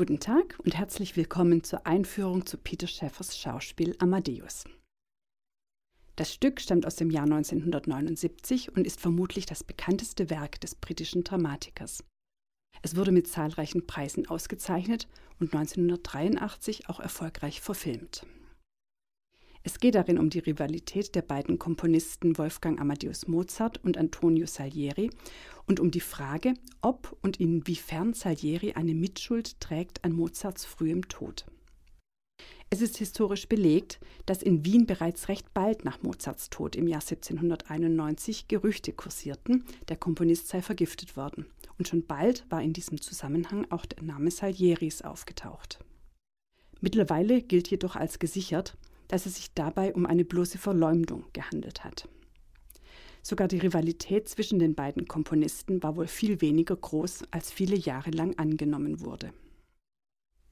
Guten Tag und herzlich willkommen zur Einführung zu Peter Schäffers Schauspiel Amadeus. Das Stück stammt aus dem Jahr 1979 und ist vermutlich das bekannteste Werk des britischen Dramatikers. Es wurde mit zahlreichen Preisen ausgezeichnet und 1983 auch erfolgreich verfilmt. Es geht darin um die Rivalität der beiden Komponisten Wolfgang Amadeus Mozart und Antonio Salieri und um die Frage, ob und inwiefern Salieri eine Mitschuld trägt an Mozarts frühem Tod. Es ist historisch belegt, dass in Wien bereits recht bald nach Mozarts Tod im Jahr 1791 Gerüchte kursierten, der Komponist sei vergiftet worden. Und schon bald war in diesem Zusammenhang auch der Name Salieris aufgetaucht. Mittlerweile gilt jedoch als gesichert, dass es sich dabei um eine bloße Verleumdung gehandelt hat. Sogar die Rivalität zwischen den beiden Komponisten war wohl viel weniger groß, als viele Jahre lang angenommen wurde.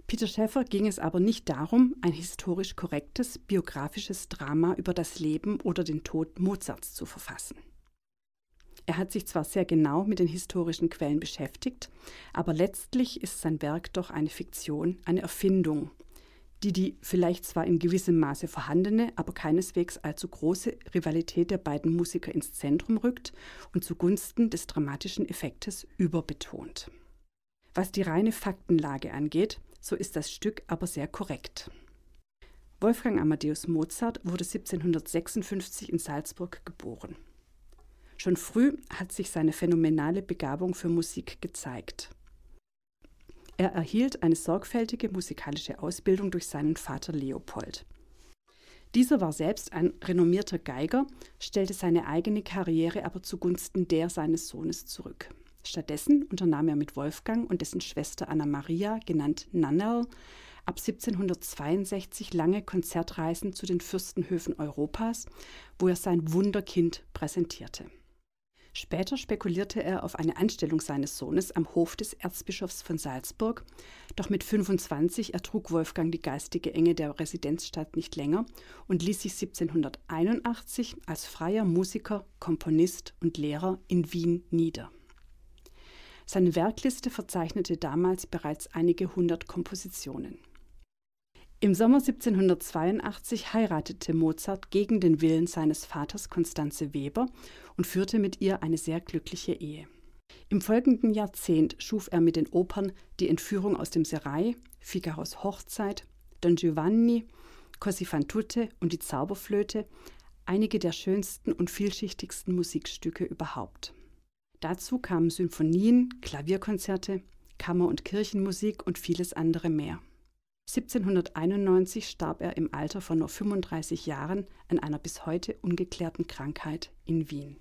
Peter Schäffer ging es aber nicht darum, ein historisch korrektes biografisches Drama über das Leben oder den Tod Mozarts zu verfassen. Er hat sich zwar sehr genau mit den historischen Quellen beschäftigt, aber letztlich ist sein Werk doch eine Fiktion, eine Erfindung, die die vielleicht zwar in gewissem Maße vorhandene, aber keineswegs allzu große Rivalität der beiden Musiker ins Zentrum rückt und zugunsten des dramatischen Effektes überbetont. Was die reine Faktenlage angeht, so ist das Stück aber sehr korrekt. Wolfgang Amadeus Mozart wurde 1756 in Salzburg geboren. Schon früh hat sich seine phänomenale Begabung für Musik gezeigt. Er erhielt eine sorgfältige musikalische Ausbildung durch seinen Vater Leopold. Dieser war selbst ein renommierter Geiger, stellte seine eigene Karriere aber zugunsten der seines Sohnes zurück. Stattdessen unternahm er mit Wolfgang und dessen Schwester Anna Maria, genannt Nannerl, ab 1762 lange Konzertreisen zu den Fürstenhöfen Europas, wo er sein Wunderkind präsentierte. Später spekulierte er auf eine Anstellung seines Sohnes am Hof des Erzbischofs von Salzburg, doch mit 25 ertrug Wolfgang die geistige Enge der Residenzstadt nicht länger und ließ sich 1781 als freier Musiker, Komponist und Lehrer in Wien nieder. Seine Werkliste verzeichnete damals bereits einige hundert Kompositionen. Im Sommer 1782 heiratete Mozart gegen den Willen seines Vaters Constanze Weber und führte mit ihr eine sehr glückliche Ehe. Im folgenden Jahrzehnt schuf er mit den Opern Die Entführung aus dem Serai, Figaros Hochzeit, Don Giovanni, Così fan tutte und die Zauberflöte einige der schönsten und vielschichtigsten Musikstücke überhaupt. Dazu kamen Symphonien, Klavierkonzerte, Kammer- und Kirchenmusik und vieles andere mehr. 1791 starb er im Alter von nur 35 Jahren an einer bis heute ungeklärten Krankheit in Wien.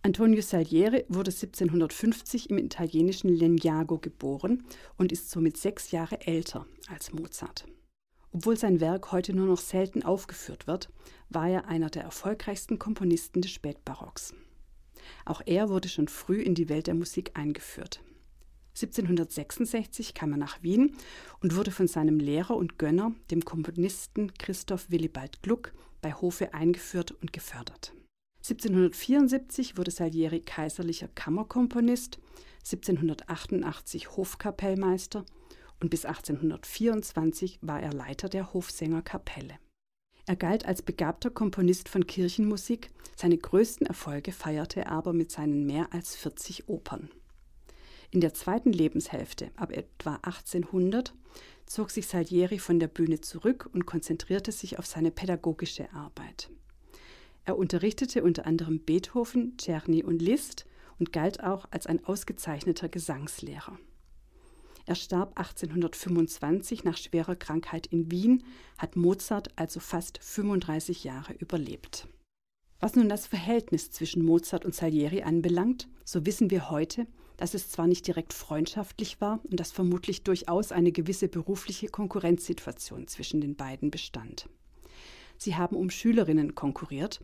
Antonio Salieri wurde 1750 im italienischen Legnago geboren und ist somit sechs Jahre älter als Mozart. Obwohl sein Werk heute nur noch selten aufgeführt wird, war er einer der erfolgreichsten Komponisten des Spätbarocks. Auch er wurde schon früh in die Welt der Musik eingeführt. 1766 kam er nach Wien und wurde von seinem Lehrer und Gönner, dem Komponisten Christoph Willibald Gluck, bei Hofe eingeführt und gefördert. 1774 wurde Salieri kaiserlicher Kammerkomponist, 1788 Hofkapellmeister und bis 1824 war er Leiter der Hofsängerkapelle. Er galt als begabter Komponist von Kirchenmusik, seine größten Erfolge feierte er aber mit seinen mehr als 40 Opern. In der zweiten Lebenshälfte, ab etwa 1800, zog sich Salieri von der Bühne zurück und konzentrierte sich auf seine pädagogische Arbeit. Er unterrichtete unter anderem Beethoven, Czerny und Liszt und galt auch als ein ausgezeichneter Gesangslehrer. Er starb 1825 nach schwerer Krankheit in Wien, hat Mozart also fast 35 Jahre überlebt. Was nun das Verhältnis zwischen Mozart und Salieri anbelangt, so wissen wir heute, dass es zwar nicht direkt freundschaftlich war und dass vermutlich durchaus eine gewisse berufliche Konkurrenzsituation zwischen den beiden bestand. Sie haben um Schülerinnen konkurriert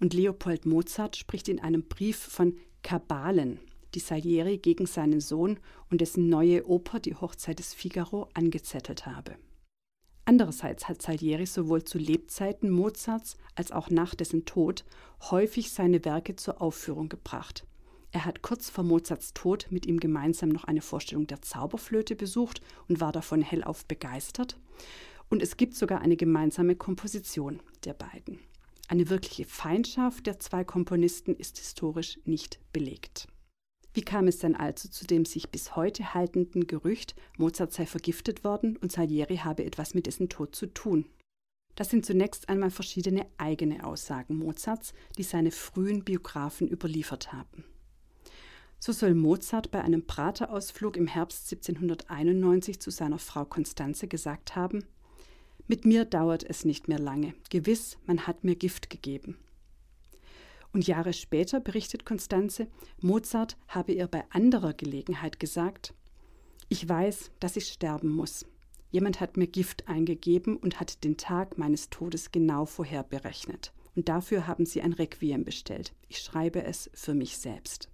und Leopold Mozart spricht in einem Brief von Kabalen, die Salieri gegen seinen Sohn und dessen neue Oper Die Hochzeit des Figaro angezettelt habe. Andererseits hat Salieri sowohl zu Lebzeiten Mozarts als auch nach dessen Tod häufig seine Werke zur Aufführung gebracht, Er hat kurz vor Mozarts Tod mit ihm gemeinsam noch eine Vorstellung der Zauberflöte besucht und war davon hellauf begeistert. Und es gibt sogar eine gemeinsame Komposition der beiden. Eine wirkliche Feindschaft der zwei Komponisten ist historisch nicht belegt. Wie kam es denn also zu dem sich bis heute haltenden Gerücht, Mozart sei vergiftet worden und Salieri habe etwas mit dessen Tod zu tun? Das sind zunächst einmal verschiedene eigene Aussagen Mozarts, die seine frühen Biografen überliefert haben. So soll Mozart bei einem Prater-Ausflug im Herbst 1791 zu seiner Frau Constanze gesagt haben: Mit mir dauert es nicht mehr lange. Gewiss, man hat mir Gift gegeben. Und Jahre später berichtet Constanze, Mozart habe ihr bei anderer Gelegenheit gesagt: Ich weiß, dass ich sterben muss. Jemand hat mir Gift eingegeben und hat den Tag meines Todes genau vorher berechnet. Und dafür haben sie ein Requiem bestellt. Ich schreibe es für mich selbst.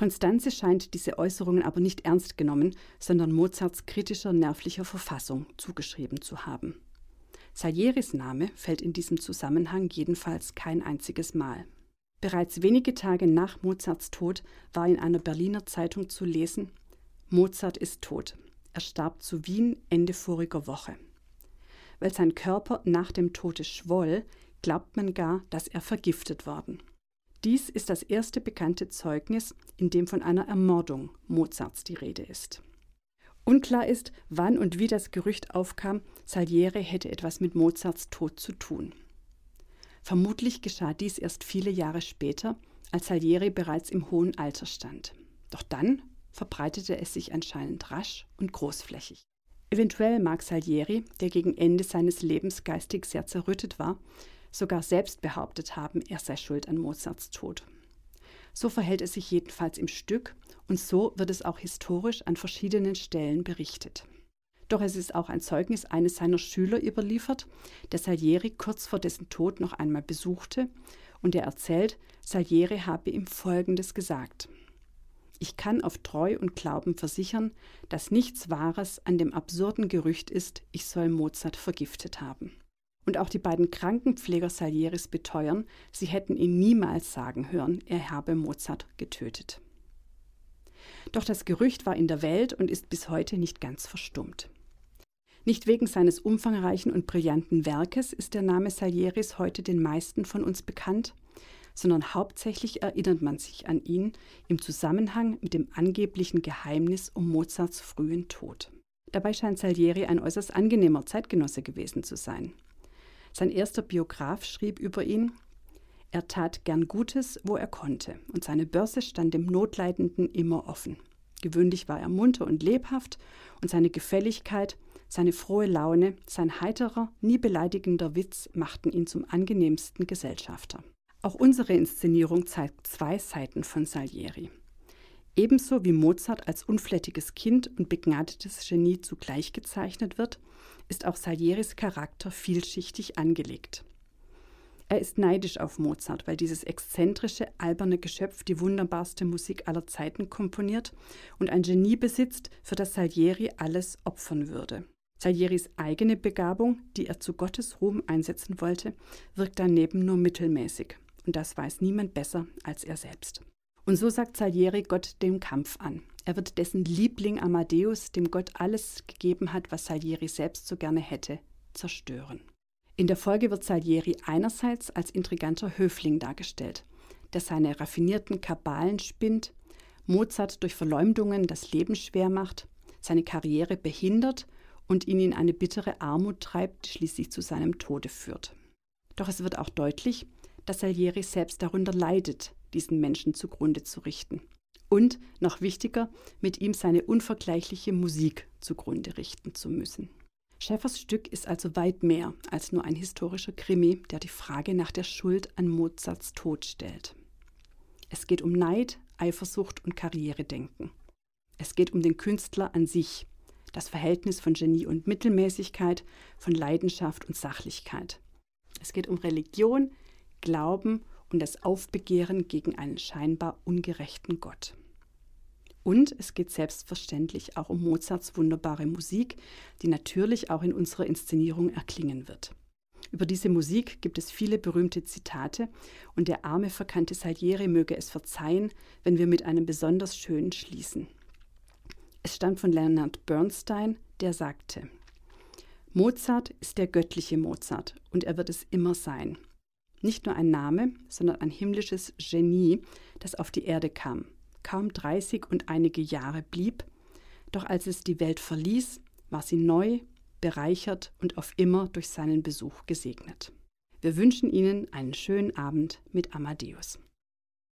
Konstanze scheint diese Äußerungen aber nicht ernst genommen, sondern Mozarts kritischer nervlicher Verfassung zugeschrieben zu haben. Salieris Name fällt in diesem Zusammenhang jedenfalls kein einziges Mal. Bereits wenige Tage nach Mozarts Tod war in einer Berliner Zeitung zu lesen, Mozart ist tot. Er starb zu Wien Ende voriger Woche. Weil sein Körper nach dem Tode schwoll, glaubt man gar, dass er vergiftet worden. Dies ist das erste bekannte Zeugnis, in dem von einer Ermordung Mozarts die Rede ist. Unklar ist, wann und wie das Gerücht aufkam, Salieri hätte etwas mit Mozarts Tod zu tun. Vermutlich geschah dies erst viele Jahre später, als Salieri bereits im hohen Alter stand. Doch dann verbreitete es sich anscheinend rasch und großflächig. Eventuell mag Salieri, der gegen Ende seines Lebens geistig sehr zerrüttet war, sogar selbst behauptet haben, er sei schuld an Mozarts Tod. So verhält es sich jedenfalls im Stück und so wird es auch historisch an verschiedenen Stellen berichtet. Doch es ist auch ein Zeugnis eines seiner Schüler überliefert, der Salieri kurz vor dessen Tod noch einmal besuchte und er erzählt, Salieri habe ihm Folgendes gesagt. Ich kann auf Treu und Glauben versichern, dass nichts Wahres an dem absurden Gerücht ist, ich soll Mozart vergiftet haben. Und auch die beiden Krankenpfleger Salieris beteuern, sie hätten ihn niemals sagen hören, er habe Mozart getötet. Doch das Gerücht war in der Welt und ist bis heute nicht ganz verstummt. Nicht wegen seines umfangreichen und brillanten Werkes ist der Name Salieris heute den meisten von uns bekannt, sondern hauptsächlich erinnert man sich an ihn im Zusammenhang mit dem angeblichen Geheimnis um Mozarts frühen Tod. Dabei scheint Salieri ein äußerst angenehmer Zeitgenosse gewesen zu sein. Sein erster Biograf schrieb über ihn, er tat gern Gutes, wo er konnte, und seine Börse stand dem Notleidenden immer offen. Gewöhnlich war er munter und lebhaft, und seine Gefälligkeit, seine frohe Laune, sein heiterer, nie beleidigender Witz machten ihn zum angenehmsten Gesellschafter. Auch unsere Inszenierung zeigt zwei Seiten von Salieri. Ebenso wie Mozart als unflätiges Kind und begnadetes Genie zugleich gezeichnet wird, ist auch Salieris Charakter vielschichtig angelegt. Er ist neidisch auf Mozart, weil dieses exzentrische, alberne Geschöpf die wunderbarste Musik aller Zeiten komponiert und ein Genie besitzt, für das Salieri alles opfern würde. Salieris eigene Begabung, die er zu Gottes Ruhm einsetzen wollte, wirkt daneben nur mittelmäßig und das weiß niemand besser als er selbst. Und so sagt Salieri Gott dem Kampf an. Er wird dessen Liebling Amadeus, dem Gott alles gegeben hat, was Salieri selbst so gerne hätte, zerstören. In der Folge wird Salieri einerseits als intriganter Höfling dargestellt, der seine raffinierten Kabalen spinnt, Mozart durch Verleumdungen das Leben schwer macht, seine Karriere behindert und ihn in eine bittere Armut treibt, die schließlich zu seinem Tode führt. Doch es wird auch deutlich, dass Salieri selbst darunter leidet, diesen Menschen zugrunde zu richten. Und, noch wichtiger, mit ihm seine unvergleichliche Musik zugrunde richten zu müssen. Schäffers Stück ist also weit mehr als nur ein historischer Krimi, der die Frage nach der Schuld an Mozarts Tod stellt. Es geht um Neid, Eifersucht und Karrieredenken. Es geht um den Künstler an sich, das Verhältnis von Genie und Mittelmäßigkeit, von Leidenschaft und Sachlichkeit. Es geht um Religion, Glauben und das Aufbegehren gegen einen scheinbar ungerechten Gott. Und es geht selbstverständlich auch um Mozarts wunderbare Musik, die natürlich auch in unserer Inszenierung erklingen wird. Über diese Musik gibt es viele berühmte Zitate und der arme, verkannte Salieri möge es verzeihen, wenn wir mit einem besonders schönen schließen. Es stammt von Leonard Bernstein, der sagte, Mozart ist der göttliche Mozart und er wird es immer sein. Nicht nur ein Name, sondern ein himmlisches Genie, das auf die Erde kam, kaum 30 und einige Jahre blieb, doch als es die Welt verließ, war sie neu, bereichert und auf immer durch seinen Besuch gesegnet. Wir wünschen Ihnen einen schönen Abend mit Amadeus.